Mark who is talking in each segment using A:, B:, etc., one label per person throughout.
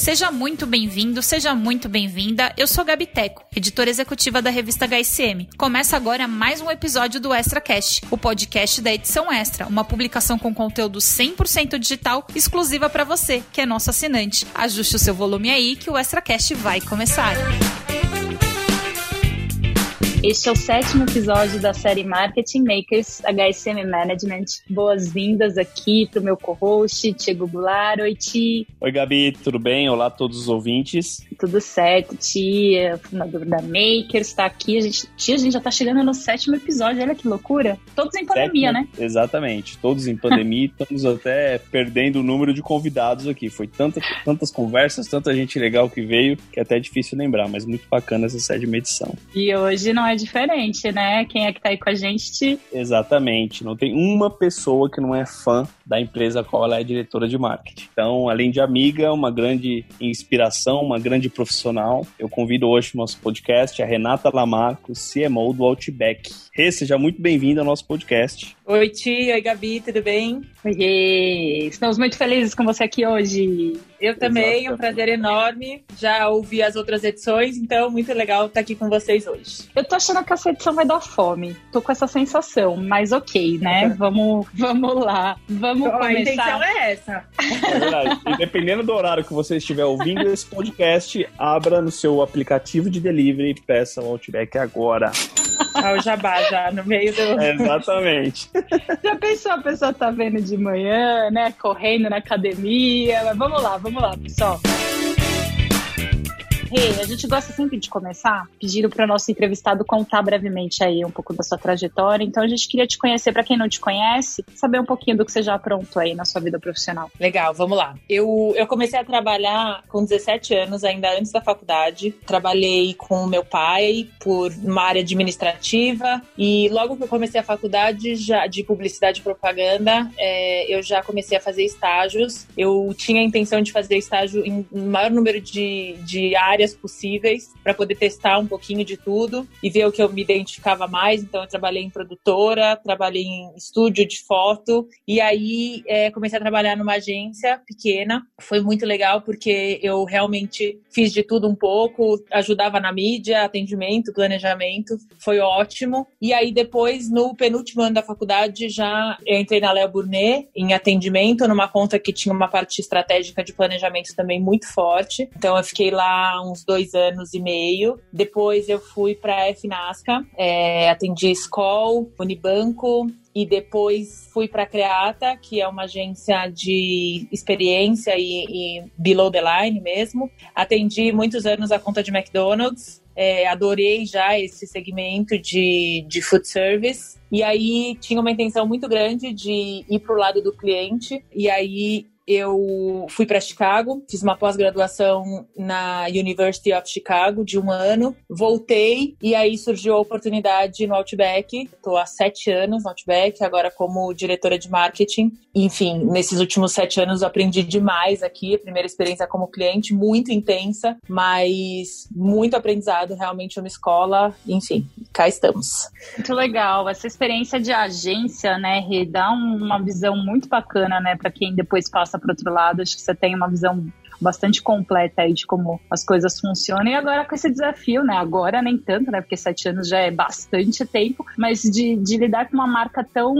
A: Seja muito bem-vindo, seja muito bem-vinda. Eu sou Gabi Teco, editora executiva da revista HSM. Começa agora mais um episódio do Extra Cast, o podcast da edição Extra, uma publicação com conteúdo 100% digital exclusiva para você, que é nosso assinante. Ajuste o seu volume aí que o Extra Cast vai começar.
B: Este é o sétimo episódio da série Marketing Makers HSM Management. Boas-vindas aqui para o meu co-host, Tiago Goulart. Oi, Ti.
C: Oi, Gabi, tudo bem? Olá a todos os ouvintes.
B: Tudo certo, Tia, fundador da Makers, está aqui. A gente, tia, a gente já está chegando no sétimo episódio, olha que loucura. Todos em pandemia,
C: Sétimo,
B: né?
C: Exatamente, todos em pandemia. estamos até perdendo o número de convidados aqui. Foi tanta, tantas conversas, tanta gente legal que veio, que é até difícil lembrar, mas muito bacana essa sétima edição.
B: E hoje não é diferente, né? Quem é que tá aí com a gente?
C: Exatamente, não tem uma pessoa que não é fã da empresa a qual ela é diretora de marketing. Então, além de amiga, uma grande inspiração, uma grande profissional, eu convido hoje no nosso podcast a Renata Lamarco, CMO do Outback. Rê, seja muito bem-vinda ao nosso podcast.
D: Oi, Tia. Oi, Gabi, tudo bem?
B: Oiê! Estamos muito felizes com você aqui hoje.
D: Eu também,
C: Exato.
D: um prazer enorme. Já ouvi as outras edições, então muito legal estar aqui com vocês hoje.
B: Eu tô achando que essa edição vai dar fome. Tô com essa sensação, mas ok, né? Vamos, vamos lá. Vamos
D: Então, a intenção
B: começar.
D: é essa.
C: É verdade. E dependendo do horário que você estiver ouvindo esse podcast, abra no seu aplicativo de delivery e peça o Outback agora.
D: Ah, o jabá já no meio do.
C: Exatamente.
B: Já pensou a pessoa tá vendo de manhã, né? Correndo na academia. Mas vamos lá, vamos lá, pessoal. Rê, a gente gosta sempre de começar pedindo para o nosso entrevistado contar brevemente aí um pouco da sua trajetória. Então a gente queria te conhecer, para quem não te conhece, saber um pouquinho do que você já aprontou aí na sua vida profissional.
D: Legal, vamos lá. Eu, eu comecei a trabalhar com 17 anos, ainda antes da faculdade. Trabalhei com meu pai por uma área administrativa e logo que eu comecei a faculdade já de publicidade e propaganda, é, eu já comecei a fazer estágios. Eu tinha a intenção de fazer estágio em maior número de, de áreas possíveis para poder testar um pouquinho de tudo e ver o que eu me identificava mais. Então, eu trabalhei em produtora, trabalhei em estúdio de foto e aí é, comecei a trabalhar numa agência pequena. Foi muito legal porque eu realmente fiz de tudo um pouco, ajudava na mídia, atendimento, planejamento. Foi ótimo. E aí, depois, no penúltimo ano da faculdade, já entrei na Léo Burnet em atendimento, numa conta que tinha uma parte estratégica de planejamento também muito forte. Então, eu fiquei lá uns dois anos e meio. Depois eu fui para a FNASCA, é, atendi Skol, Unibanco, e depois fui para a Creata, que é uma agência de experiência e, e below the line mesmo. Atendi muitos anos a conta de McDonald's. É, adorei já esse segmento de, de food service. E aí tinha uma intenção muito grande de ir para o lado do cliente. E aí eu fui para Chicago, fiz uma pós-graduação na University of Chicago de um ano, voltei e aí surgiu a oportunidade no Outback. Estou há sete anos no Outback, agora como diretora de marketing. Enfim, nesses últimos sete anos eu aprendi demais aqui. A primeira experiência como cliente, muito intensa, mas muito aprendizado, realmente uma escola. Enfim, cá estamos.
B: Muito legal. Essa experiência de agência, né, Rê, dá um- uma visão muito bacana, né, para quem depois passa para outro lado. Acho que você tem uma visão bastante completa aí de como as coisas funcionam. E agora com esse desafio, né? Agora nem tanto, né? Porque sete anos já é bastante tempo, mas de, de lidar com uma marca tão,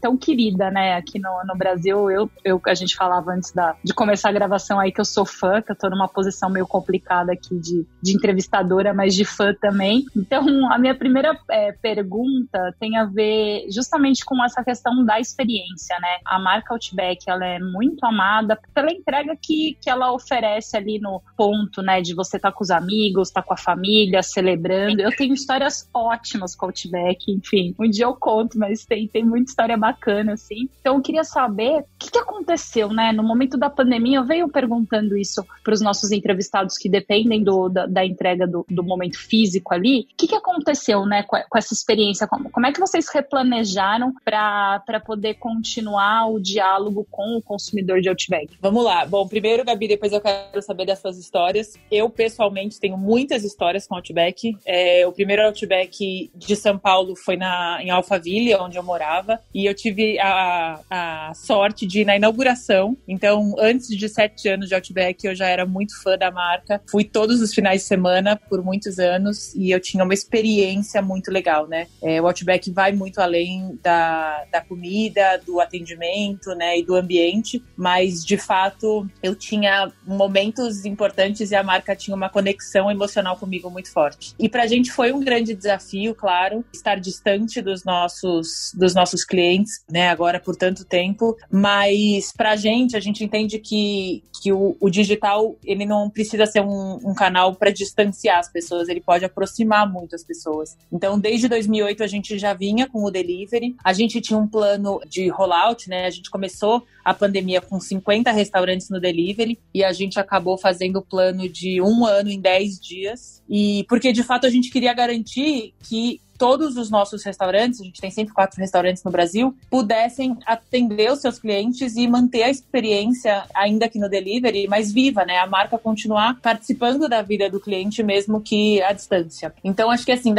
B: tão querida, né? Aqui no, no Brasil, eu, eu, a gente falava antes da, de começar a gravação aí que eu sou fã, que eu tô numa posição meio complicada aqui de, de entrevistadora, mas de fã também. Então, a minha primeira é, pergunta tem a ver justamente com essa questão da experiência, né? A marca Outback, ela é muito amada pela entrega que, que ela oferece ali no ponto, né, de você estar tá com os amigos, estar tá com a família, celebrando. Eu tenho histórias ótimas com o Outback, enfim, um dia eu conto, mas tem, tem muita história bacana, assim. Então eu queria saber o que, que aconteceu, né, no momento da pandemia, eu venho perguntando isso para os nossos entrevistados que dependem do, da, da entrega do, do, momento físico ali, o que, que aconteceu, né, com, com essa experiência? Como, como, é que vocês replanejaram para poder continuar o diálogo com o consumidor de Outback?
D: Vamos lá. Bom, primeiro, Gabi, depois eu quero saber das suas histórias. Eu, pessoalmente, tenho muitas histórias com Outback. É, o primeiro Outback de São Paulo foi na, em Alphaville, onde eu morava. E eu tive a, a sorte de ir na inauguração. Então, antes de sete anos de Outback, eu já era muito fã da marca. Fui todos os finais de semana por muitos anos e eu tinha uma experiência muito legal, né? É, o Outback vai muito além da, da comida, do atendimento, né, e do ambiente, mas de fato eu tinha momentos importantes e a marca tinha uma conexão emocional comigo muito forte. E pra gente foi um grande desafio, claro, estar distante dos nossos dos nossos clientes, né, agora por tanto tempo, mas pra gente a gente entende que que o, o digital ele não precisa ser um, um canal para distanciar as pessoas, ele pode aproximar muito as pessoas. Então, desde 2008 a gente já vinha com o delivery. A gente tinha um plano de rollout, né? A gente começou a pandemia com 50 restaurantes no delivery e a gente acabou fazendo o plano de um ano em 10 dias. E porque de fato a gente queria garantir que todos os nossos restaurantes, a gente tem 104 restaurantes no Brasil, pudessem atender os seus clientes e manter a experiência, ainda que no delivery, mais viva, né? A marca continuar participando da vida do cliente, mesmo que à distância. Então, acho que assim,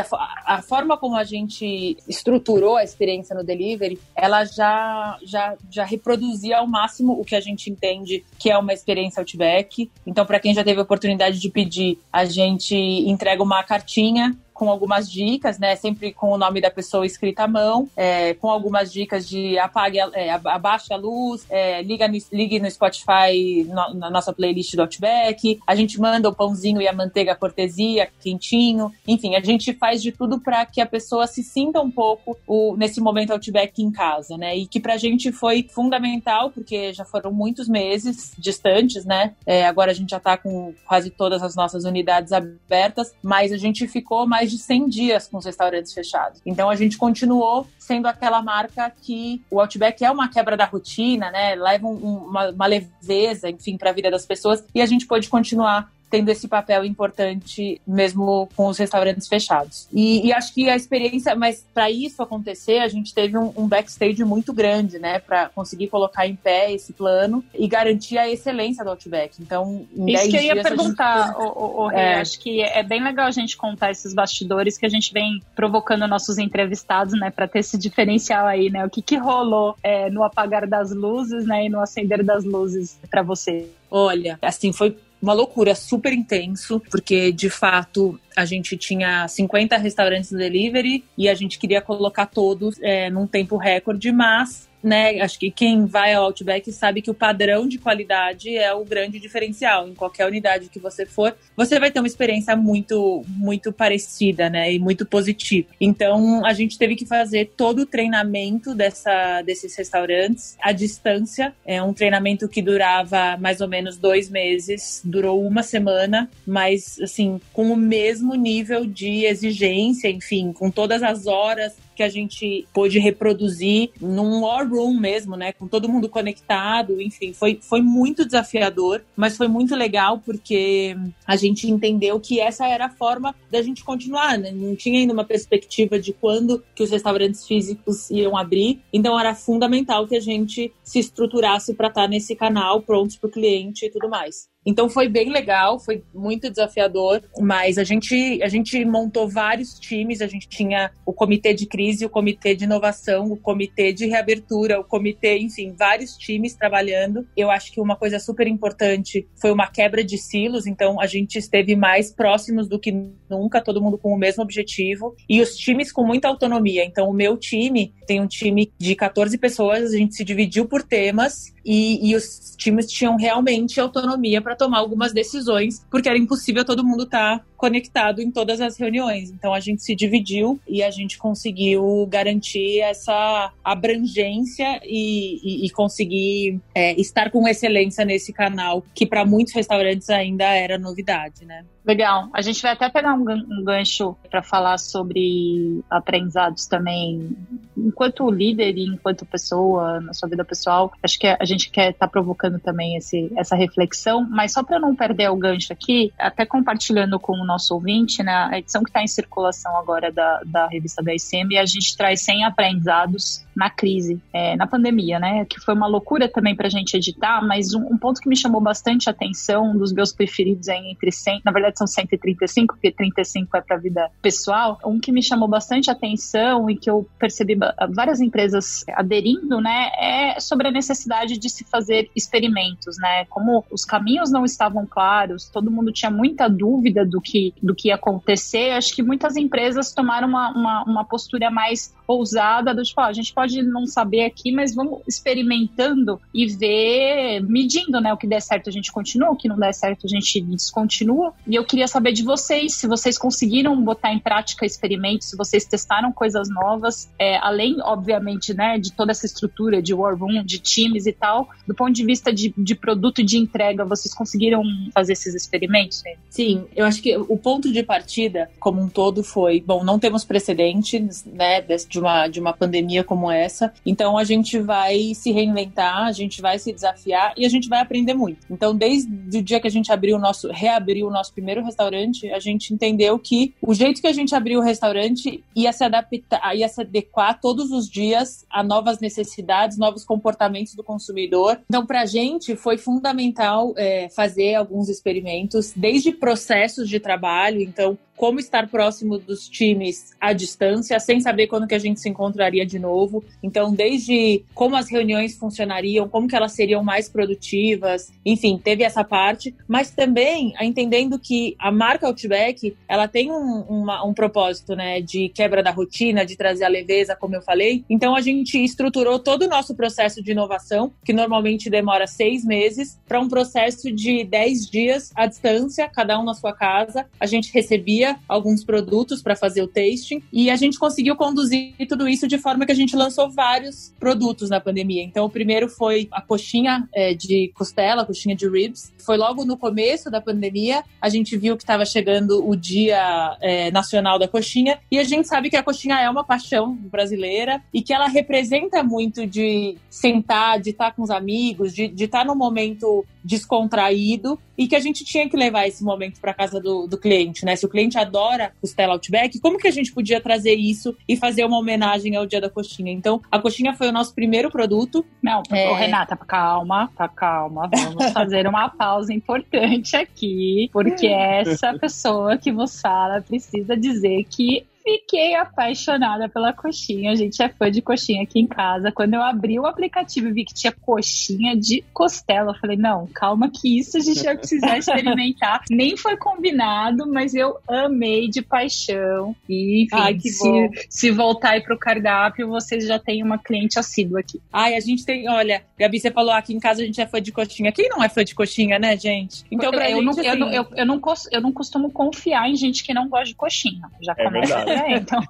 D: a forma como a gente estruturou a experiência no delivery, ela já, já, já reproduzia ao máximo o que a gente entende que é uma experiência Outback. Então, para quem já teve a oportunidade de pedir, a gente entrega uma cartinha com algumas dicas, né? Sempre com o nome da pessoa escrita à mão, é, com algumas dicas de apague, é, abaixe a luz, é, liga no, ligue no Spotify no, na nossa playlist do Outback. A gente manda o pãozinho e a manteiga cortesia, quentinho. Enfim, a gente faz de tudo para que a pessoa se sinta um pouco o, nesse momento Outback em casa, né? E que pra gente foi fundamental, porque já foram muitos meses distantes, né? É, agora a gente já tá com quase todas as nossas unidades abertas, mas a gente ficou mais mais de 100 dias com os restaurantes fechados. Então a gente continuou sendo aquela marca que o Outback é uma quebra da rotina, né? Leva um, uma, uma leveza, enfim, para a vida das pessoas e a gente pôde continuar tendo esse papel importante mesmo com os restaurantes fechados. E, e acho que a experiência, mas para isso acontecer, a gente teve um, um backstage muito grande, né, para conseguir colocar em pé esse plano e garantir a excelência do Outback. Então,
B: em isso que eu ia perguntar, gente... o, o, o é. acho que é bem legal a gente contar esses bastidores que a gente vem provocando nossos entrevistados, né, para ter esse diferencial aí, né, o que que rolou é, no apagar das luzes, né, e no acender das luzes para você.
D: Olha, assim, foi uma loucura, super intenso, porque de fato a gente tinha 50 restaurantes delivery e a gente queria colocar todos é, num tempo recorde, mas né, acho que quem vai ao Outback sabe que o padrão de qualidade é o grande diferencial. Em qualquer unidade que você for, você vai ter uma experiência muito, muito parecida, né, e muito positiva. Então, a gente teve que fazer todo o treinamento dessa, desses restaurantes à distância. É um treinamento que durava mais ou menos dois meses, durou uma semana, mas, assim, com o mesmo nível de exigência, enfim, com todas as horas que a gente pôde reproduzir num war room mesmo, né? Com todo mundo conectado, enfim, foi, foi muito desafiador, mas foi muito legal porque a gente entendeu que essa era a forma da gente continuar, né? Não tinha ainda uma perspectiva de quando que os restaurantes físicos iam abrir, então era fundamental que a gente se estruturasse para estar nesse canal prontos para o cliente e tudo mais. Então foi bem legal, foi muito desafiador, mas a gente, a gente montou vários times, a gente tinha o comitê de crise, o comitê de inovação, o comitê de reabertura, o comitê, enfim, vários times trabalhando. Eu acho que uma coisa super importante foi uma quebra de silos, então a gente esteve mais próximos do que nunca, todo mundo com o mesmo objetivo e os times com muita autonomia. Então o meu time tem um time de 14 pessoas, a gente se dividiu por temas e, e os times tinham realmente autonomia para tomar algumas decisões, porque era impossível todo mundo estar tá conectado em todas as reuniões. Então a gente se dividiu e a gente conseguiu garantir essa abrangência e, e, e conseguir é, estar com excelência nesse canal, que para muitos restaurantes ainda era novidade, né?
B: Legal. A gente vai até pegar um, gancho para falar sobre aprendizados também, enquanto líder e enquanto pessoa, na sua vida pessoal. Acho que a gente quer estar tá provocando também esse, essa reflexão, mas só para não perder o gancho aqui, até compartilhando com o nosso ouvinte, né? A edição que está em circulação agora da, da revista HSM, a gente traz 100 aprendizados na crise, é, na pandemia, né? Que foi uma loucura também para a gente editar, mas um, um, ponto que me chamou bastante atenção, um dos meus preferidos é entre 100, na verdade são 135, porque 35 é para vida pessoal, um que me chamou bastante atenção e que eu percebi várias empresas aderindo, né? É sobre a necessidade de se fazer experimentos, né? Como os caminhos não estavam claros, todo mundo tinha muita dúvida do que, do que ia acontecer, acho que muitas empresas tomaram uma, uma, uma postura mais ousada do tipo, ó, a gente pode não saber aqui, mas vamos experimentando e ver, medindo, né? O que der certo a gente continua, o que não der certo a gente descontinua. E eu queria saber de vocês, se vocês conseguiram botar em prática experimentos, se vocês testaram coisas novas, é, além, obviamente, né, de toda essa estrutura de war room, de times e tal, do ponto de vista de, de produto e de entrega, vocês conseguiram fazer esses experimentos?
D: Sim, eu acho que o ponto de partida como um todo foi, bom, não temos precedentes, né, de uma, de uma pandemia como essa. Então a gente vai se reinventar, a gente vai se desafiar e a gente vai aprender muito. Então, desde o dia que a gente abriu o nosso, reabriu o nosso primeiro restaurante, a gente entendeu que o jeito que a gente abriu o restaurante ia se adaptar, ia se adequar todos os dias a novas necessidades, novos comportamentos do consumidor. Então, para a gente foi fundamental é, fazer alguns experimentos, desde processos de trabalho. Então, como estar próximo dos times à distância, sem saber quando que a gente se encontraria de novo. Então, desde como as reuniões funcionariam, como que elas seriam mais produtivas, enfim, teve essa parte, mas também entendendo que a marca Outback, ela tem um, uma, um propósito, né, de quebra da rotina, de trazer a leveza, como eu falei. Então, a gente estruturou todo o nosso processo de inovação, que normalmente demora seis meses, para um processo de dez dias à distância, cada um na sua casa. A gente recebia alguns produtos para fazer o tasting e a gente conseguiu conduzir tudo isso de forma que a gente lançou vários produtos na pandemia. Então, o primeiro foi a coxinha é, de costela, coxinha de ribs. Foi logo no começo da pandemia, a gente viu que estava chegando o Dia é, Nacional da Coxinha e a gente sabe que a coxinha é uma paixão brasileira e que ela representa muito de sentar, de estar com os amigos, de, estar num momento descontraído e que a gente tinha que levar esse momento para casa do, do cliente, né? Se o cliente adora costela Outback, como que a gente podia trazer isso e fazer uma homenagem ao Dia da Coxinha? Então, a coxinha foi o nosso primeiro produto.
B: Não, é... Renata, calma, tá calma, vamos fazer uma pausa importante aqui, porque essa pessoa que vos fala precisa dizer que Fiquei apaixonada pela coxinha. A gente é fã de coxinha aqui em casa. Quando eu abri o aplicativo e vi que tinha coxinha de costela, eu falei: não, calma, que isso a gente vai precisar experimentar. Nem foi combinado, mas eu amei de paixão. E, enfim, Ai, se, se voltar aí pro cardápio, vocês já têm uma cliente assídua aqui.
D: Ai, a gente tem, olha, Gabi, você falou aqui em casa a gente é fã de coxinha. Quem não é fã de coxinha, né, gente?
B: Então, pra eu, gente, não, assim... eu, não, eu, eu, não, eu não costumo confiar em gente que não gosta de coxinha. Já é começa é, então.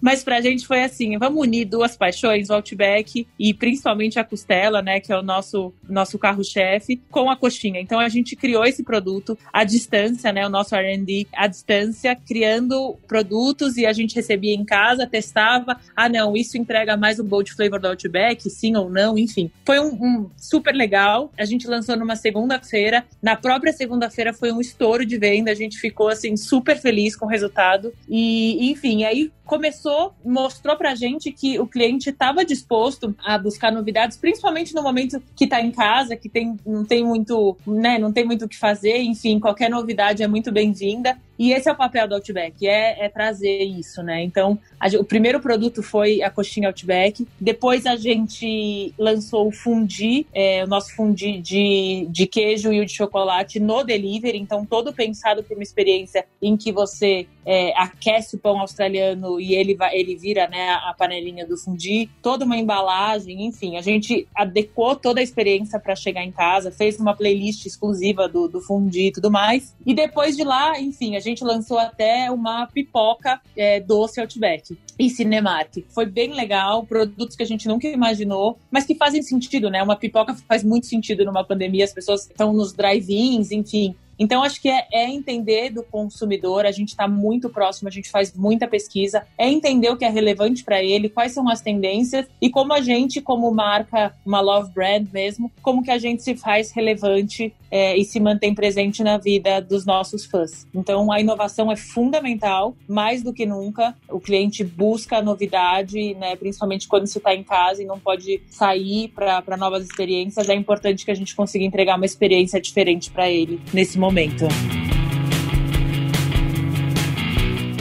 D: Mas pra gente foi assim, vamos unir duas paixões, o Outback e principalmente a costela, né, que é o nosso, nosso carro-chefe, com a coxinha. Então a gente criou esse produto à distância, né, o nosso R&D à distância, criando produtos e a gente recebia em casa, testava, ah não, isso entrega mais o bold flavor do Outback, sim ou não, enfim. Foi um, um super legal, a gente lançou numa segunda-feira, na própria segunda-feira foi um estouro de venda, a gente ficou assim super feliz com o resultado e, enfim, aí começou, mostrou pra gente que o cliente estava disposto a buscar novidades, principalmente no momento que está em casa, que tem, não tem muito, né, não tem muito o que fazer, enfim, qualquer novidade é muito bem-vinda. E esse é o papel do Outback, é, é trazer isso, né? Então, a, o primeiro produto foi a coxinha Outback, depois a gente lançou o fundi, é, o nosso fundi de, de queijo e o de chocolate no delivery, então todo pensado para uma experiência em que você é, aquece o pão australiano e ele, vai, ele vira né, a panelinha do fundi, toda uma embalagem, enfim, a gente adequou toda a experiência para chegar em casa, fez uma playlist exclusiva do, do fundi e tudo mais. E depois de lá, enfim, a gente lançou até uma pipoca é, doce Outback e Cinemark. Foi bem legal, produtos que a gente nunca imaginou, mas que fazem sentido, né? Uma pipoca faz muito sentido numa pandemia, as pessoas estão nos drive-ins, enfim, Então, acho que é, é entender do consumidor, a gente está muito próximo, a gente faz muita pesquisa, é entender o que é relevante para ele, quais são as tendências e como a gente, como marca, uma love brand mesmo, como que a gente se faz relevante é, e se mantém presente na vida dos nossos fãs. Então, a inovação é fundamental, mais do que nunca. O cliente busca novidade, né, principalmente quando você está em casa e não pode sair para novas experiências. É importante que a gente consiga entregar uma experiência diferente para ele nesse momento momento.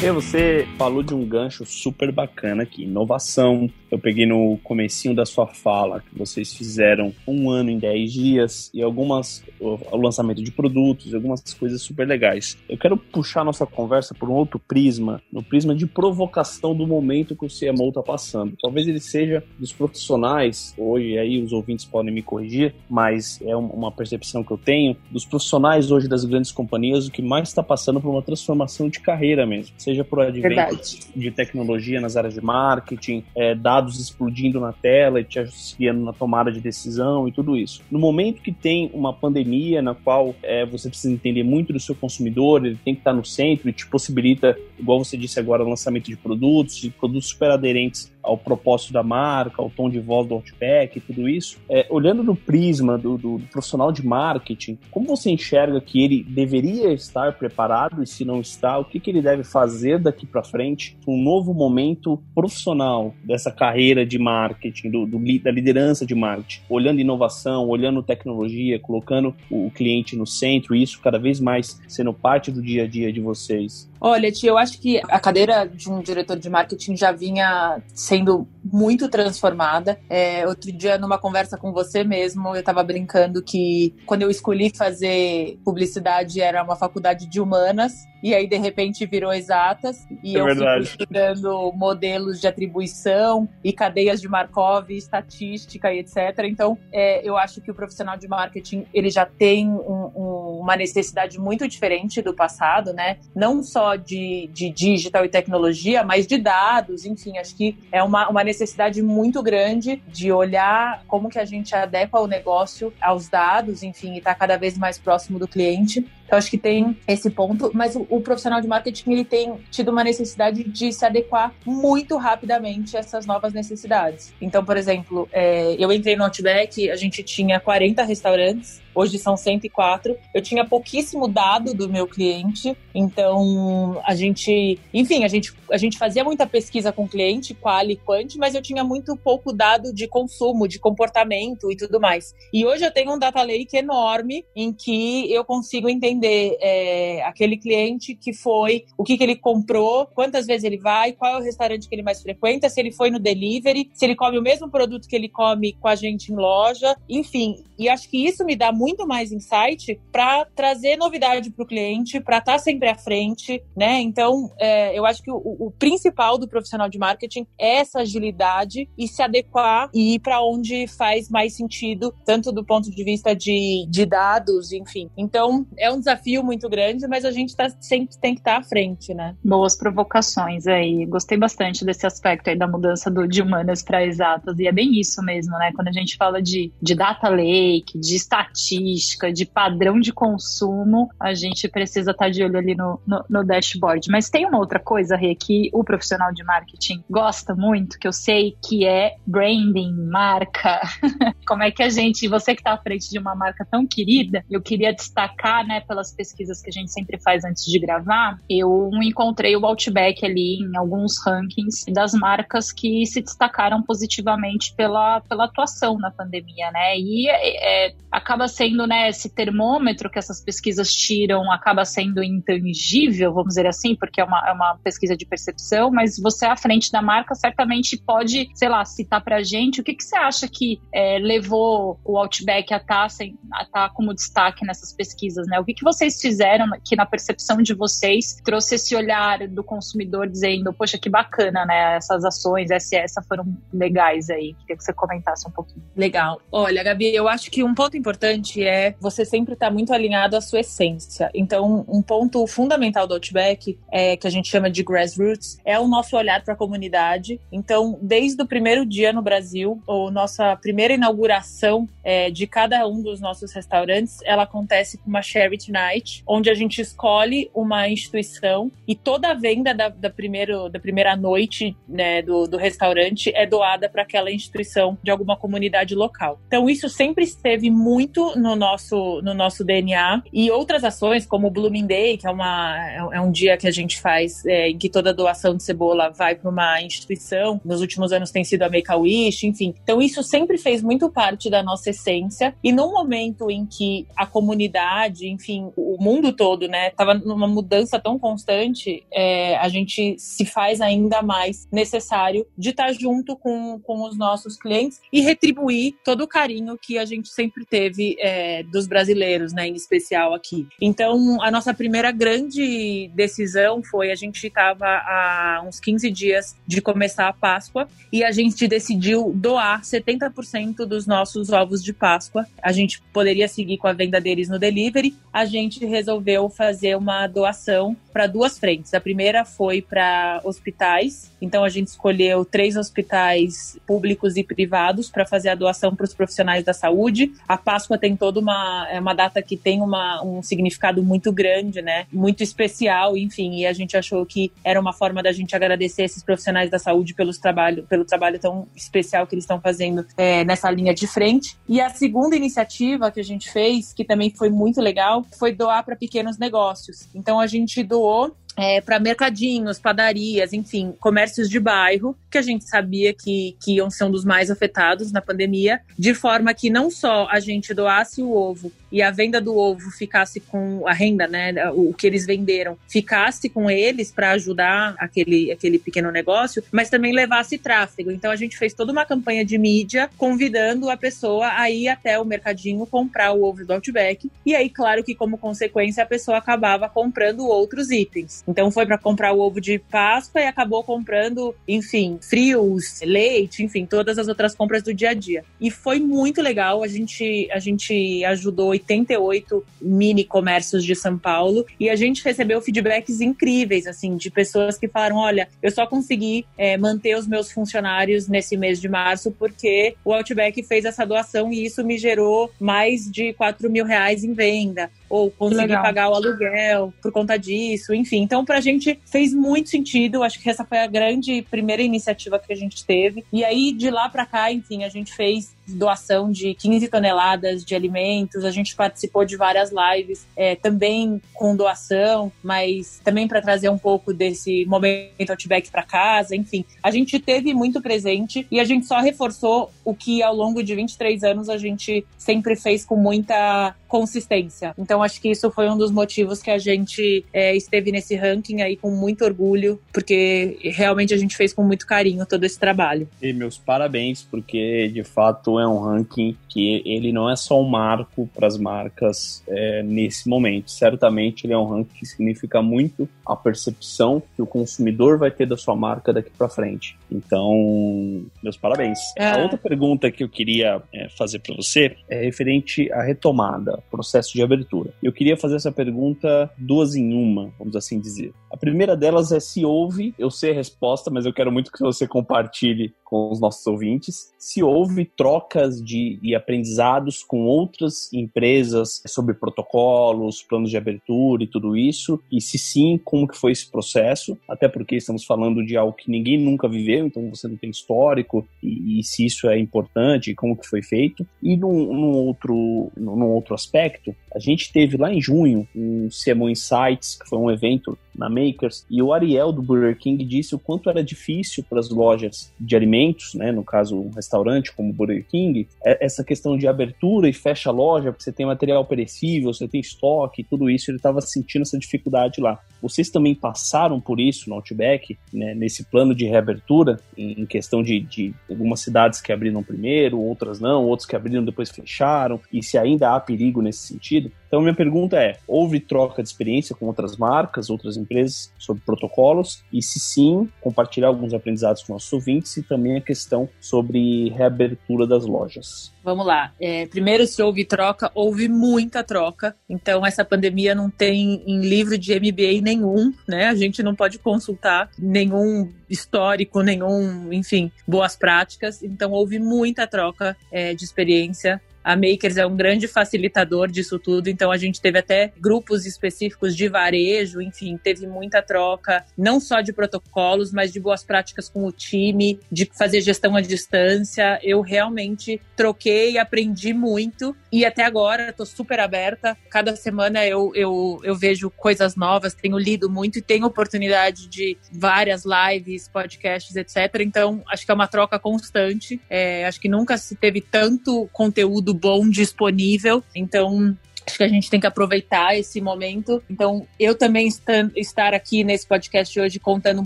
C: E você falou de um gancho super bacana aqui, inovação. Eu peguei no comecinho da sua fala que vocês fizeram um ano em 10 dias e algumas o lançamento de produtos, algumas coisas super legais. Eu quero puxar nossa conversa por um outro prisma, no prisma de provocação do momento que o CMO está passando. Talvez ele seja dos profissionais, hoje aí os ouvintes podem me corrigir, mas é uma percepção que eu tenho, dos profissionais hoje das grandes companhias, o que mais está passando por uma transformação de carreira mesmo. Seja por advento Verdade. de tecnologia nas áreas de marketing, é, dados explodindo na tela e te auxiliando na tomada de decisão e tudo isso. No momento que tem uma pandemia na qual é, você precisa entender muito do seu consumidor, ele tem que estar no centro e te possibilita, igual você disse agora, o lançamento de produtos, de produtos super aderentes ao propósito da marca, ao tom de voz do Outback tudo isso, é, olhando no prisma do, do, do, profissional de marketing, como você enxerga que ele deveria estar preparado e se não está, o que, que ele deve fazer daqui para frente, um novo momento profissional dessa carreira de marketing, do, do, da liderança de marketing, olhando inovação, olhando tecnologia, colocando o cliente no centro, e isso cada vez mais sendo parte do dia a dia de vocês.
D: Olha, Tia, eu acho que a cadeira de um diretor de marketing já vinha sendo muito transformada. É, outro dia, numa conversa com você mesmo, eu estava brincando que quando eu escolhi fazer publicidade era uma faculdade de humanas e aí de repente virou exatas e
C: é
D: eu
C: verdade.
D: estudando modelos de atribuição e cadeias de Markov, estatística e etc. Então, é, eu acho que o profissional de marketing ele já tem um, um, uma necessidade muito diferente do passado, né? Não só de, de digital e tecnologia, mas de dados, enfim, acho que é uma, uma necessidade muito grande de olhar como que a gente adequa o negócio aos dados, enfim, e está cada vez mais próximo do cliente. Então, acho que tem esse ponto, mas o, o, profissional de marketing ele tem tido uma necessidade de se adequar muito rapidamente a essas novas necessidades. Então, por exemplo, é, eu entrei no Outback, a gente tinha 40 restaurantes, hoje são 104. Eu tinha pouquíssimo dado do meu cliente, então a gente, enfim, a gente, a gente fazia muita pesquisa com o cliente, qual e quant, mas eu tinha muito pouco dado de consumo, de comportamento e tudo mais. E hoje eu tenho um data lake enorme em que eu consigo entender é, aquele cliente que foi, o que, que ele comprou, quantas vezes ele vai, qual é o restaurante que ele mais frequenta, se ele foi no delivery, se ele come o mesmo produto que ele come com a gente em loja, enfim. E acho que isso me dá muito muito mais insight para trazer novidade para o cliente, para estar tá sempre à frente, né? Então, é, eu acho que o, o, principal do profissional de marketing é essa agilidade e se adequar e ir para onde faz mais sentido, tanto do ponto de vista de, de dados, enfim. Então, é um desafio muito grande, mas a gente tá, sempre tem que estar tá à frente, né?
B: Boas provocações aí. Gostei bastante desse aspecto aí da mudança do, de humanas para exatas. E é bem isso mesmo, né? Quando a gente fala de, de data lake, de estatística, estatística, de padrão de consumo, a gente precisa estar tá de olho ali no, no, no, dashboard. Mas tem uma outra coisa, Rê, que o profissional de marketing gosta muito, que eu sei que é branding, marca. Como é que a gente, você que está à frente de uma marca tão querida, eu queria destacar, né, pelas pesquisas que a gente sempre faz antes de gravar, eu encontrei o Outback ali em alguns rankings das marcas que se destacaram positivamente pela, pela atuação na pandemia, né? E é, é, acaba sendo né, esse termômetro que essas pesquisas tiram acaba sendo intangível, vamos dizer assim, porque é uma, é uma pesquisa de percepção, mas você à frente da marca certamente pode, sei lá, citar pra gente o que, que você acha que é, levou o Outback a estar tá, tá como destaque nessas pesquisas, né? O que, que vocês fizeram que na percepção de vocês trouxe esse olhar do consumidor dizendo, poxa, que bacana, né? Essas ações, essa, essa foram legais aí. Queria que você comentasse um pouquinho.
D: Legal. Olha, Gabi, eu acho que um ponto importante é você sempre estar tá muito alinhado à sua essência. Então, um ponto fundamental do Outback, é, que a gente chama de grassroots, é o nosso olhar para a comunidade. Então, desde o primeiro dia no Brasil, ou nossa primeira inauguração é, de cada um dos nossos restaurantes, ela acontece com uma charity night, onde a gente escolhe uma instituição e toda a venda da, da, primeiro, da primeira noite né, do, do restaurante é doada para aquela instituição de alguma comunidade local. Então, isso sempre esteve muito no nosso, no nosso DNA e outras ações, como o Blooming Day, que é, uma, é um dia que a gente faz é, em que toda doação de cebola vai para uma instituição. Nos últimos anos tem sido a Make-A-Wish, enfim. Então, isso sempre fez muito parte da nossa essência e no momento em que a comunidade, enfim, o mundo todo, né, tava numa mudança tão constante, é, a gente se faz ainda mais necessário de estar junto com, com os nossos clientes e retribuir todo o carinho que a gente sempre teve é, dos brasileiros, né, em especial aqui. Então, a nossa primeira grande decisão foi a gente estava há uns 15 dias de começar a Páscoa e a gente decidiu doar 70% dos nossos ovos de Páscoa. A gente poderia seguir com a venda deles no delivery. A gente resolveu fazer uma doação para duas frentes. A primeira foi para hospitais, então a gente escolheu três hospitais públicos e privados para fazer a doação para os profissionais da saúde. A Páscoa tem toda uma é uma data que tem uma, um significado muito grande, né? Muito especial, enfim, e a gente achou que era uma forma da gente agradecer esses profissionais da saúde pelos trabalho, pelo trabalho tão especial que eles estão fazendo é, nessa linha de frente. E a segunda iniciativa que a gente fez, que também foi muito legal, foi doar para pequenos negócios. Então a gente doou doou é, para mercadinhos, padarias, enfim, comércios de bairro, que a gente sabia que, que iam ser um dos mais afetados na pandemia, de forma que não só a gente doasse o ovo e a venda do ovo ficasse com a renda, né, o que eles venderam, ficasse com eles para ajudar aquele, aquele pequeno negócio, mas também levasse tráfego. Então a gente fez toda uma campanha de mídia convidando a pessoa a ir até o mercadinho comprar o ovo do Outback. E aí, claro que como consequência a pessoa acabava comprando outros itens. Então foi para comprar o ovo de Páscoa e acabou comprando, enfim, frios, leite, enfim, todas as outras compras do dia a dia. E foi muito legal, a gente a gente ajudou 88 mini comércios de São Paulo e a gente recebeu feedbacks incríveis assim de pessoas que falaram, olha, eu só consegui é, manter os meus funcionários nesse mês de março porque o Outback fez essa doação e isso me gerou mais de 4 mil reais em venda ou conseguir pagar o aluguel por conta disso, enfim. Então, pra gente fez muito sentido. Acho que essa foi a grande primeira iniciativa que a gente teve. E aí, de lá para cá, enfim, a gente fez doação de 15 toneladas de alimentos, a gente participou de várias lives, é, também com doação, mas também para trazer um pouco desse momento Outback para casa, enfim. A gente teve muito presente e a gente só reforçou o que ao longo de 23 anos a gente sempre fez com muita consistência. Então acho que isso foi um dos motivos que a gente é, esteve nesse ranking aí com muito orgulho, porque realmente a gente fez com muito carinho todo esse trabalho.
C: E meus parabéns, porque de fato é um ranking que ele não é só um marco para as marcas é, nesse momento. Certamente ele é um ranking que significa muito a percepção que o consumidor vai ter da sua marca daqui para frente. Então, meus parabéns. É. A outra pergunta que eu queria é, fazer para você é referente à retomada, processo de abertura. Eu queria fazer essa pergunta duas em uma, vamos assim dizer. A primeira delas é se houve, eu sei a resposta, mas eu quero muito que você compartilhe com os nossos ouvintes, se houve trocas de, de aprendizados com outras empresas sobre protocolos, planos de abertura e tudo isso, e se sim, como que foi esse processo, até porque estamos falando de algo que ninguém nunca viveu, então você não tem histórico, e, e se isso é importante, e como que foi feito. E num, num outro, num outro aspecto, a gente teve lá em junho um CMO Insights, que foi um evento na Makers, e o Ariel do Burger King disse o quanto era difícil para as lojas de alimentos, né, no caso um restaurante como Burger King, é, essa questão de abertura e fecha a loja, porque você tem material perecível, você tem estoque, tudo isso, ele estava sentindo essa dificuldade lá. Vocês também passaram por isso no Outback, né, nesse plano de reabertura, em, questão de, de algumas cidades que abriram primeiro, outras não, outros que abriram depois fecharam, e se ainda há perigo nesse sentido? Então, minha pergunta é: houve troca de experiência com outras marcas, outras empresas sobre protocolos? E se sim, compartilhar alguns aprendizados com nossos ouvintes e também a questão sobre reabertura das lojas.
D: Vamos lá. É, primeiro, se houve troca, houve muita troca. Então, essa pandemia não tem em livro de MBA nenhum, né? A gente não pode consultar nenhum histórico, nenhum, enfim, boas práticas. Então, houve muita troca é, de experiência. A Makers é um grande facilitador disso tudo, então a gente teve até grupos específicos de varejo, enfim, teve muita troca, não só de protocolos, mas de boas práticas com o time, de fazer gestão à distância. Eu realmente troquei, aprendi muito e até agora estou super aberta. Cada semana eu, eu, eu vejo coisas novas, tenho lido muito e tenho oportunidade de várias lives, podcasts, etc. Então, acho que é uma troca constante. É, acho que nunca se teve tanto conteúdo bom disponível. Então, Acho que a gente tem que aproveitar esse momento. Então, eu também estar aqui nesse podcast hoje contando um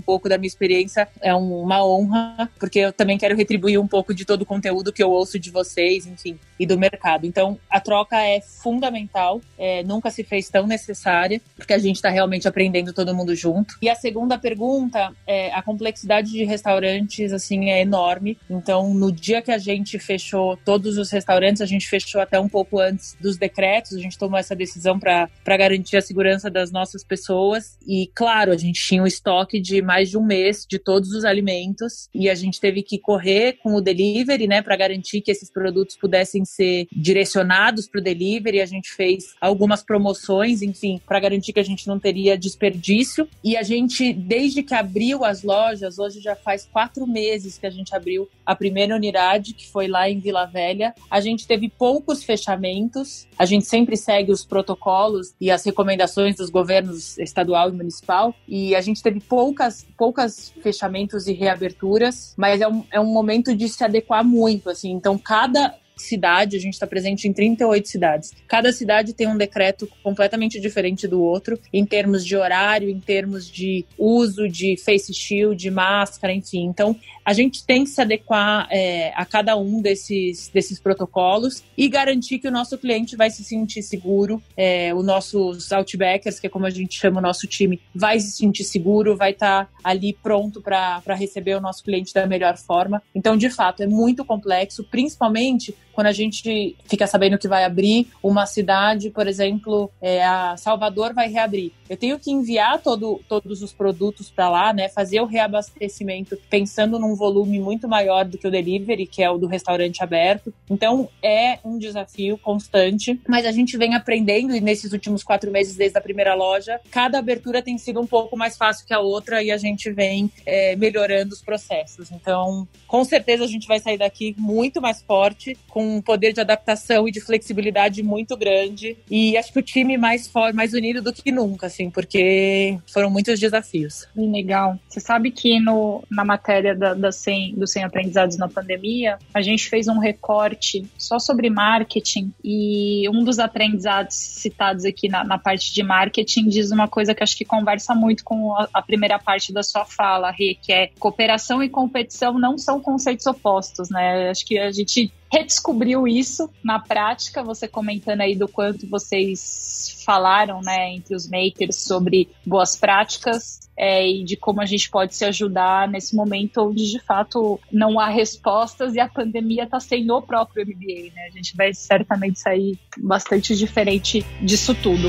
D: pouco da minha experiência é uma honra, porque eu também quero retribuir um pouco de todo o conteúdo que eu ouço de vocês, enfim, e do mercado. Então, a troca é fundamental, é, nunca se fez tão necessária, porque a gente está realmente aprendendo todo mundo junto. E a segunda pergunta é a complexidade de restaurantes, assim, é enorme. Então, no dia que a gente fechou todos os restaurantes, a gente fechou até um pouco antes dos decretos, a gente tomou essa decisão para garantir a segurança das nossas pessoas. E, claro, a gente tinha um estoque de mais de um mês de todos os alimentos e a gente teve que correr com o delivery, né, para garantir que esses produtos pudessem ser direcionados para o delivery. A gente fez algumas promoções, enfim, para garantir que a gente não teria desperdício. E a gente, desde que abriu as lojas, hoje já faz quatro meses que a gente abriu a primeira unidade, que foi lá em Vila Velha, a gente teve poucos fechamentos. A gente sempre segue os protocolos e as recomendações dos governos estadual e municipal. E a gente teve poucas, poucas fechamentos e reaberturas, mas é um, é um momento de se adequar muito, assim. Então, cada cidade, a gente está presente em 38 cidades. Cada cidade tem um decreto completamente diferente do outro, em termos de horário, em termos de uso de face shield, de máscara, enfim. Então, a gente tem que se adequar é, a cada um desses, desses protocolos e garantir que o nosso cliente vai se sentir seguro, é, os nossos outbackers, que é como a gente chama o nosso time, vai se sentir seguro, vai estar tá ali pronto para receber o nosso cliente da melhor forma. Então, de fato, é muito complexo, principalmente quando a gente fica sabendo que vai abrir uma cidade, por exemplo, é, a Salvador vai reabrir. Eu tenho que enviar todo, todos os produtos para lá, né? Fazer o reabastecimento pensando num volume muito maior do que o delivery, que é o do restaurante aberto. Então é um desafio constante, mas a gente vem aprendendo e nesses últimos quatro meses desde a primeira loja, cada abertura tem sido um pouco mais fácil que a outra e a gente vem é, melhorando os processos. Então, com certeza a gente vai sair daqui muito mais forte, com um poder de adaptação e de flexibilidade muito grande e acho que o time mais forte, mais unido do que nunca, assim, porque foram muitos desafios.
B: Legal. Você sabe que no, na matéria da, da 100, dos 100 aprendizados na pandemia, a gente fez um recorte só sobre marketing e um dos aprendizados citados aqui na, na parte de marketing diz uma coisa que acho que conversa muito com a, a primeira parte da sua fala, Rê, que é cooperação e competição não são conceitos opostos, né? Acho que a gente redescobriu isso na prática, você comentando aí do quanto vocês falaram, né, entre os makers sobre boas práticas é, e de como a gente pode se ajudar nesse momento onde de fato não há respostas e a pandemia está sendo o próprio MBA, né? A gente vai certamente sair bastante diferente disso tudo.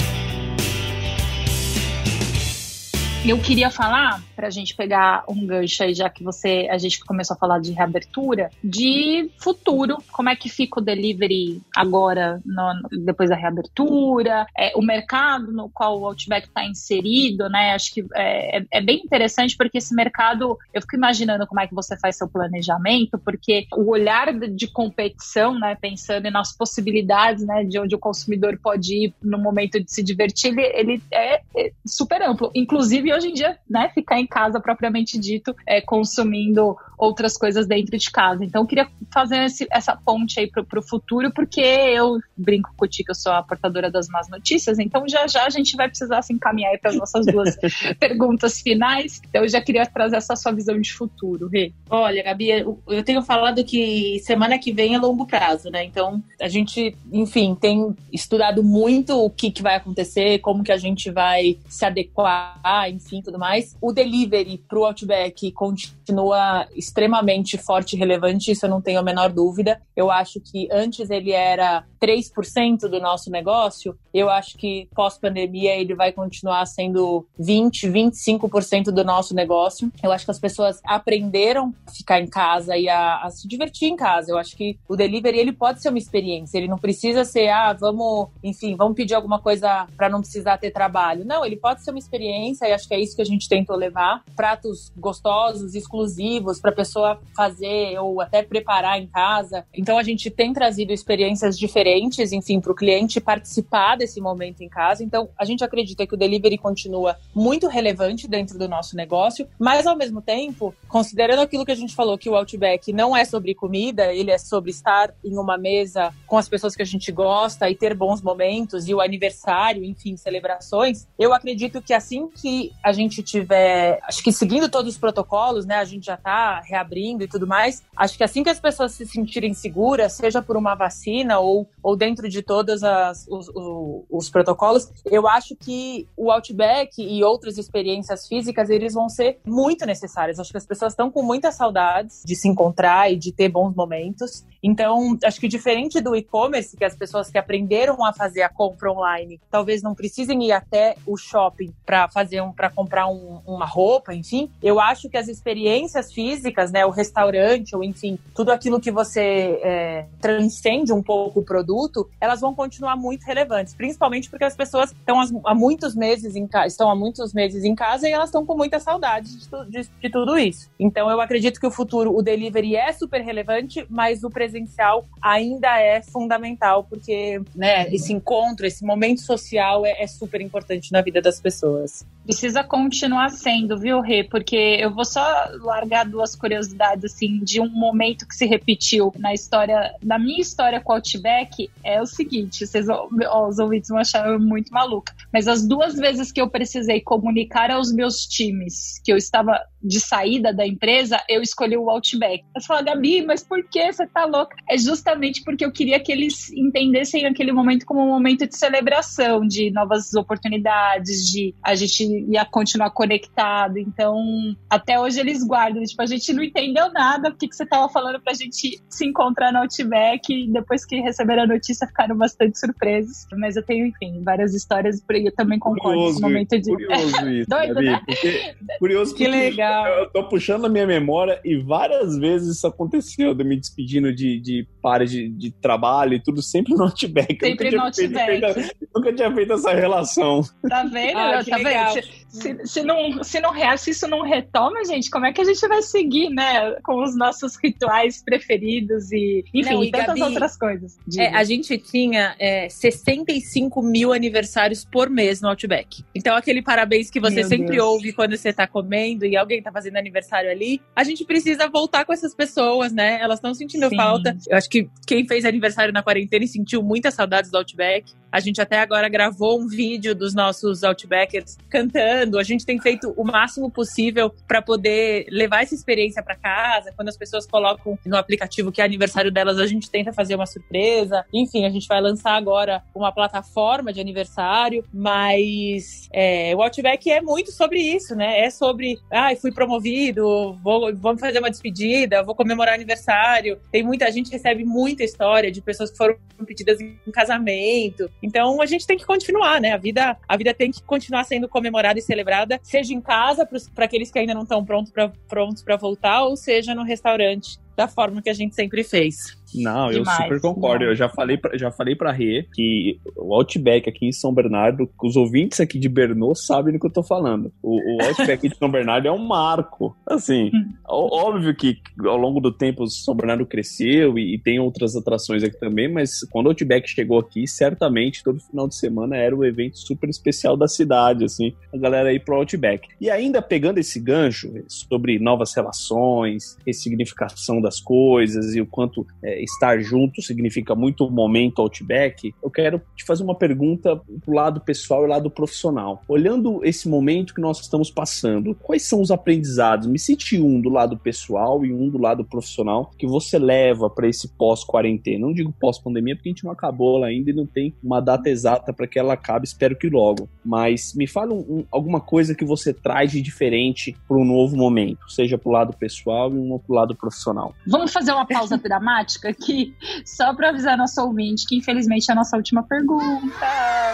B: Eu queria falar, para a gente pegar um gancho aí, já que você, a gente começou a falar de reabertura, de futuro, como é que fica o delivery agora, no, depois da reabertura, é, o mercado no qual o Outback está inserido, né? Acho que é, é, é, bem interessante porque esse mercado, eu fico imaginando como é que você faz seu planejamento, porque o olhar de competição, né, pensando nas possibilidades, né, de onde o consumidor pode ir no momento de se divertir, ele, ele é, é super amplo. Inclusive, hoje em dia, né, ficar em casa propriamente dito, é, consumindo outras coisas dentro de casa. Então, eu queria fazer esse, essa ponte aí pro, pro futuro, porque eu brinco com o Ti que eu sou a portadora das más notícias, então já já a gente vai precisar se encaminhar para as nossas duas perguntas finais. Então, eu já queria trazer essa sua visão de futuro, Rê.
D: Olha, Gabi, eu tenho falado que semana que vem é longo prazo, né? Então, a gente, enfim, tem estudado muito o que, que vai acontecer, como que a gente vai se adequar, enfim, tudo mais. O delivery pro Outback continua extremamente forte e relevante, isso eu não tenho a menor dúvida. Eu acho que antes ele era 3% do nosso negócio, eu acho que pós-pandemia ele vai continuar sendo 20, 25% do nosso negócio. Eu acho que as pessoas aprenderam a ficar em casa e a, a, se divertir em casa. Eu acho que o delivery ele pode ser uma experiência, ele não precisa ser, ah, vamos, enfim, vamos pedir alguma coisa para não precisar ter trabalho. Não, ele pode ser uma experiência e acho que é isso que a gente tentou levar. Pratos gostosos, exclusivos para a pessoa fazer ou até preparar em casa. Então a gente tem trazido experiências diferentes, enfim, para o cliente participar desse momento em casa. Então a gente acredita que o delivery continua muito relevante dentro do nosso negócio, mas ao mesmo tempo, considerando aquilo que a gente falou que o Outback não é sobre comida, ele é sobre estar em uma mesa com as pessoas que a gente gosta e ter bons momentos e o aniversário, enfim, celebrações. Eu acredito que assim que a gente tiver, acho que seguindo todos os protocolos, né, a gente já tá reabrindo e tudo mais, acho que assim que as pessoas se sentirem seguras, seja por uma vacina ou, ou dentro de todos os, os, os protocolos, eu acho que o Outback e outras experiências físicas, eles vão ser muito necessários. Acho que as pessoas estão com muitas saudades de se encontrar e de ter bons momentos. Então, acho que diferente do e-commerce, que as pessoas que aprenderam a fazer a compra online, talvez não precisem ir até o shopping para fazer um para comprar um, uma roupa, enfim. Eu acho que as experiências físicas, né, o restaurante ou enfim, tudo aquilo que você é, transcende um pouco o produto, elas vão continuar muito relevantes, principalmente porque as pessoas estão há muitos meses em casa, estão há muitos meses em casa e elas estão com muita saudade de, de, de tudo isso. Então, eu acredito que o futuro, o delivery é super relevante, mas o presencial ainda é fundamental, porque né, esse encontro, esse momento social é, é super importante na vida das pessoas.
B: Precisa continuar sendo, viu, Rê? Porque eu vou só largar duas curiosidades, assim, de um momento que se repetiu na história, na minha história com o Outback, é o seguinte, vocês, ó, os ouvintes vão achar muito maluca, mas as duas vezes que eu precisei comunicar aos meus times que eu estava de saída da empresa, eu escolhi o Outback. Eu falo, Gabi, mas por que você tá louca? É justamente porque eu queria que eles entendessem aquele momento como um momento de celebração, de novas oportunidades, de a gente ia continuar conectado. Então, até hoje eles guardam. Tipo, a gente não entendeu nada porque que você tava falando pra gente se encontrar no Outback e depois que receberam a notícia ficaram bastante surpresos. Mas eu tenho, enfim, várias histórias por aí. Eu também concordo curioso, esse momento de.
C: Curioso isso. Doido, né? Porque, curioso
B: que legal.
C: Eu tô puxando a minha memória e várias vezes isso aconteceu, de me despedindo de, de pares de, de trabalho e tudo, sempre no Outback.
B: Sempre no Outback.
C: Feito, nunca tinha feito essa relação.
B: Tá vendo? Ah, tá vendo? Se, se, não, se, não, se isso não retoma, gente, como é que a gente vai seguir, né? Com os nossos rituais preferidos e, enfim, não, e tantas Gabi, outras coisas.
D: É, a gente tinha é, 65 mil aniversários por mês no Outback. Então, aquele parabéns que você Meu sempre Deus. ouve quando você tá comendo e alguém tá fazendo aniversário ali, a gente precisa voltar com essas pessoas, né? Elas estão sentindo Sim. falta. Eu acho que quem fez aniversário na quarentena e sentiu muitas saudades do Outback. A gente até agora gravou um vídeo dos nossos Outbackers cantando. A gente tem feito o máximo possível para poder levar essa experiência para casa. Quando as pessoas colocam no aplicativo que é aniversário delas, a gente tenta fazer uma surpresa. Enfim, a gente vai lançar agora uma plataforma de aniversário, mas é, o Outback é muito sobre isso, né? É sobre, ah, fui promovido, vou, vamos fazer uma despedida, vou comemorar aniversário. Tem muita gente recebe muita história de pessoas que foram pedidas em casamento. Então a gente tem que continuar, né? A vida, a vida tem que continuar sendo comemorada e celebrada, seja em casa para aqueles que ainda não estão prontos para prontos para voltar, ou seja no restaurante da forma que a gente sempre fez.
C: Não, Demais, eu super concordo. Eu já falei, pra, já falei pra Rê que o Outback aqui em São Bernardo, os ouvintes aqui de Bernô sabem do que eu tô falando. O, o Outback de São Bernardo é um marco. Assim, hum. óbvio que ao longo do tempo São Bernardo cresceu e, e, tem outras atrações aqui também, mas quando o Outback chegou aqui, certamente todo final de semana era o evento super especial da cidade, assim, a galera ir pro Outback. E ainda pegando esse gancho sobre novas relações, ressignificação da das coisas e o quanto é, estar junto significa muito momento Outback, eu quero te fazer uma pergunta pro lado pessoal e lado profissional. Olhando esse momento que nós estamos passando, quais são os aprendizados? Me cite um do lado pessoal e um do lado profissional que você leva para esse pós-quarentena. Não digo pós-pandemia porque a gente não acabou ela ainda e não tem uma data exata para que ela acabe, espero que logo. Mas me fala um, alguma coisa que você traz de diferente para um novo momento, seja para o lado pessoal e um para o lado profissional.
B: Vamos fazer uma pausa dramática aqui, só para avisar nosso ouvinte que infelizmente é a nossa última pergunta.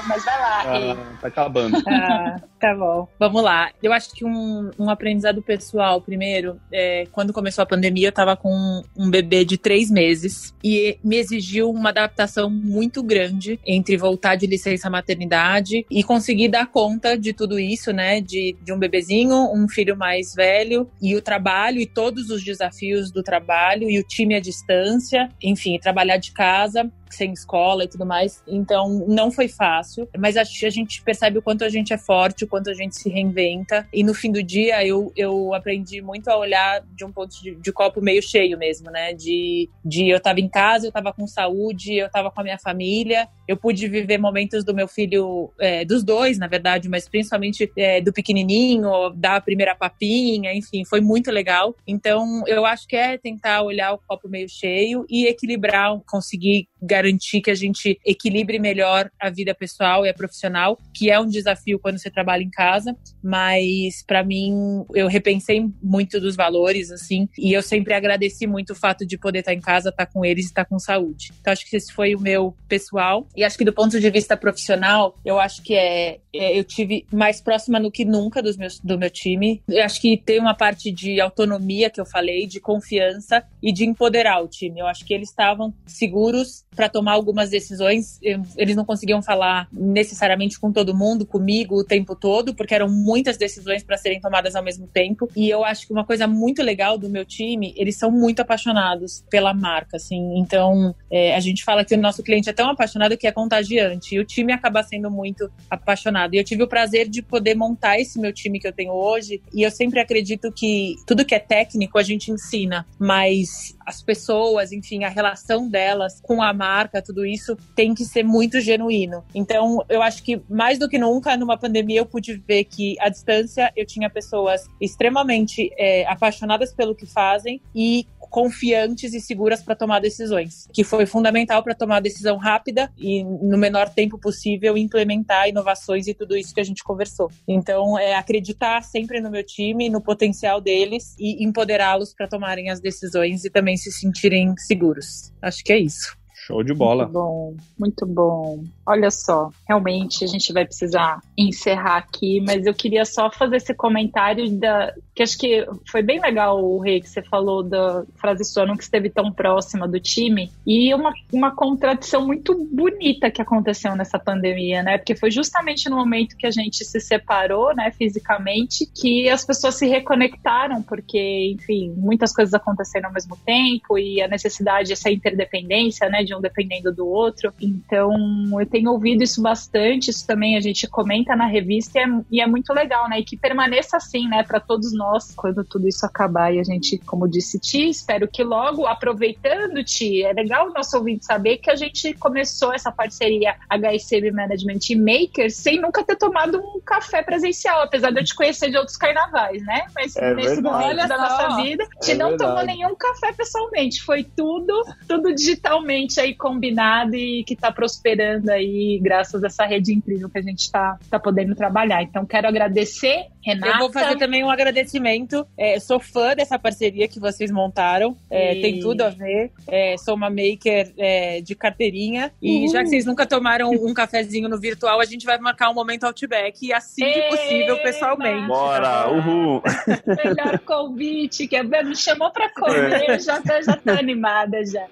B: Mas vai lá.
C: Ah, tá acabando.
D: Ah, tá bom. Vamos lá. Eu acho que um, um aprendizado pessoal, primeiro, é, quando começou a pandemia, eu estava com um bebê de três meses e me exigiu uma adaptação muito grande entre voltar de licença maternidade e conseguir dar conta de tudo isso, né? De, de um bebezinho, um filho mais velho e o trabalho e todos os desafios do trabalho e o time à distância, enfim, trabalhar de casa sem escola e tudo mais. Então, não foi fácil, mas a, a gente percebe o quanto a gente é forte, o quanto a gente se reinventa. E no fim do dia, eu, eu aprendi muito a olhar de um ponto de, de copo meio cheio mesmo, né? De, de eu tava em casa, eu tava com saúde, eu tava com a minha família, eu pude viver momentos do meu filho, é, dos dois, na verdade, mas principalmente é, do pequenininho, da primeira papinha, enfim, foi muito legal. Então, eu acho que é tentar olhar o copo meio cheio e equilibrar, conseguir garantir que a gente equilibre melhor a vida pessoal e a profissional, que é um desafio quando você trabalha em casa, mas para mim eu repensei muito dos valores assim, e eu sempre agradeci muito o fato de poder estar em casa, estar com eles e estar com saúde. Então acho que esse foi o meu pessoal e acho que do ponto de vista profissional, eu acho que é, é eu tive mais próxima do que nunca dos meus, do meu time. Eu acho que tem uma parte de autonomia que eu falei, de confiança e de empoderar o time. Eu acho que eles estavam seguros para tomar algumas decisões. Eles não conseguiam falar necessariamente com todo mundo, comigo o tempo todo, porque eram muitas decisões para serem tomadas ao mesmo tempo. E eu acho que uma coisa muito legal do meu time, eles são muito apaixonados pela marca, assim. Então, é, a gente fala que o nosso cliente é tão apaixonado que é contagiante. E o time acaba sendo muito apaixonado. E eu tive o prazer de poder montar esse meu time que eu tenho hoje. E eu sempre acredito que tudo que é técnico a gente ensina, mas as pessoas, enfim, a relação delas com a marca, tudo isso tem que ser muito genuíno. Então, eu acho que mais do que nunca, numa pandemia, eu pude ver que à distância eu tinha pessoas extremamente é, apaixonadas pelo que fazem e confiantes e seguras para tomar decisões, que foi fundamental para tomar decisão rápida e no menor tempo possível implementar inovações e tudo isso que a gente conversou. Então, é acreditar sempre no meu time, no potencial deles e empoderá-los para tomarem as decisões e também se sentirem seguros. Acho que é isso.
C: Show de bola.
B: Muito bom, muito bom. Olha só, realmente a gente vai precisar encerrar aqui, mas eu queria só fazer esse comentário da que acho que foi bem legal o Rei que você falou da frase sua que esteve tão próxima do time e uma, uma contradição muito bonita que aconteceu nessa pandemia, né? Porque foi justamente no momento que a gente se separou, né, fisicamente, que as pessoas se reconectaram, porque, enfim, muitas coisas aconteceram ao mesmo tempo e a necessidade essa interdependência, né, de um dependendo do outro. Então, eu tenho ouvido isso bastante, isso também a gente comenta na revista e é, e é muito legal, né? E que permaneça assim, né, para todos nós quando tudo isso acabar. E a gente, como disse, Ti, espero que logo, aproveitando, Ti, é legal o nosso ouvinte saber que a gente começou essa parceria HSM Management e Maker sem nunca ter tomado um café presencial, apesar de eu te conhecer de outros carnavais, né? Mas
C: é
B: nesse momento da nossa vida, Ti é não verdade. tomou nenhum café pessoalmente, foi tudo, tudo digitalmente aí combinado e que está prosperando aí graças a essa rede incrível que a gente está tá podendo trabalhar. Então, quero agradecer, Renata.
D: Eu vou fazer também um agradecimento. É, sou fã dessa parceria que vocês montaram. É, e... Tem tudo a ver. É, sou uma maker é, de carteirinha. E uhum. já que vocês nunca tomaram um cafezinho no virtual, a gente vai marcar um momento Outback assim que possível, pessoalmente.
C: Bora! Uhul!
B: Melhor convite, que é me chamou para comer, é. já, tô, já tô animada já.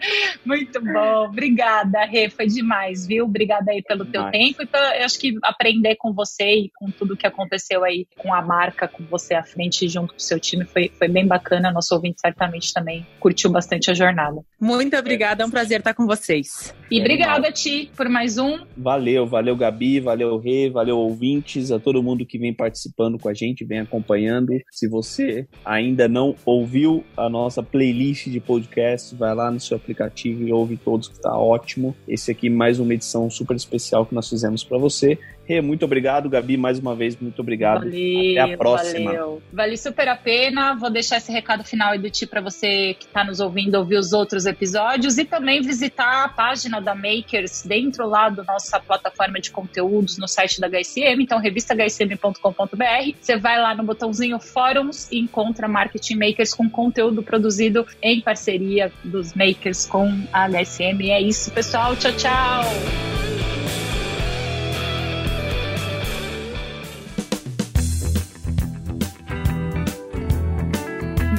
B: Muito bom. Obrigada, Rê, foi demais, viu? Obrigada aí pelo teu tempo e pelo, eu acho que aprender com você e com tudo que aconteceu aí com a marca, com você à frente junto com o seu time foi, foi bem bacana. Nosso ouvinte certamente também curtiu bastante a jornada.
D: Muito obrigada, é um prazer estar com vocês.
B: E é obrigada a ti por mais um.
C: Valeu, valeu Gabi, valeu Rê, valeu ouvintes, a todo mundo que vem participando com a gente, vem acompanhando. Se você ainda não ouviu a nossa playlist de podcast, vai lá no seu aplicativo e ouve todos tá ótimo. Esse aqui mais uma edição super especial que nós fizemos para você. Rê, muito obrigado, Gabi, mais uma vez, muito obrigado.
B: Valeu, Até a próxima. Valeu. Vale super a pena. Vou deixar esse recado final aí do Ti para você que está nos ouvindo ouvir os outros episódios e também visitar a página da Makers dentro lá da nossa plataforma de conteúdos no site da HSM, então revistahsm.com.br. Você vai lá no botãozinho Fóruns e encontra Marketing Makers com conteúdo produzido em parceria dos Makers com a HSM. E é isso, pessoal. Tchau, tchau.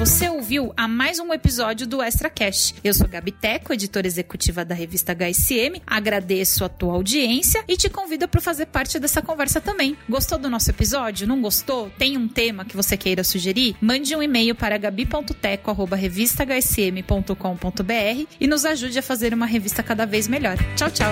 A: Você ouviu a mais um episódio do Extra Cash. Eu sou Gabi Teco, editora executiva da revista HSM. Agradeço a tua audiência e te convido para fazer parte dessa conversa também. Gostou do nosso episódio? Não gostou? Tem um tema que você queira sugerir? Mande um e-mail para gabi.teco@revistahsm.com.br e nos ajude a fazer uma revista cada vez melhor. Tchau, tchau.